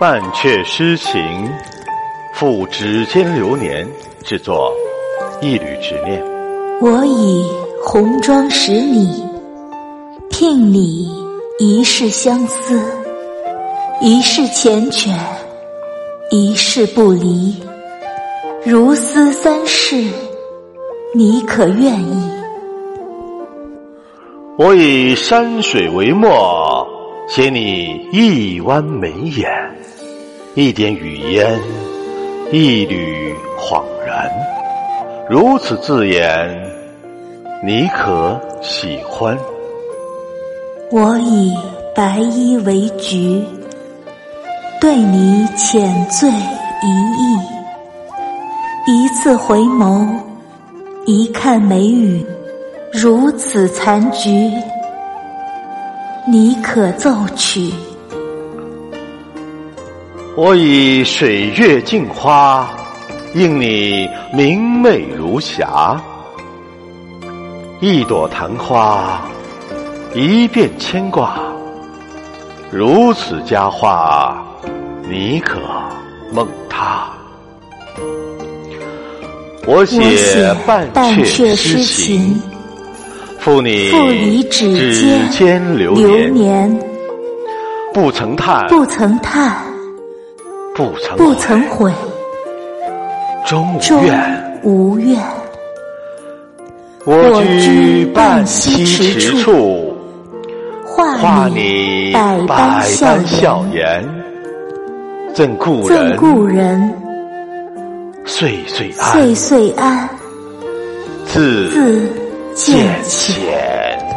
半阙诗情，付指尖流年，制作一缕执念。我以红妆使你，聘你一世相思，一世缱绻，一世不离。如斯三世，你可愿意？我以山水为墨，写你一弯眉眼。一点语烟，一缕恍然，如此字眼，你可喜欢？我以白衣为菊，对你浅醉一意。一次回眸，一看眉宇，如此残局，你可奏取？我以水月镜花，映你明媚如霞。一朵昙花，一遍牵挂。如此佳话，你可梦他？我写半阙诗情，赋你指尖流年。不曾叹，不曾叹。不曾不曾悔，终无怨。我居半溪池处，画你百般笑颜。赠故人，故人，岁岁安，岁岁安。自自渐浅。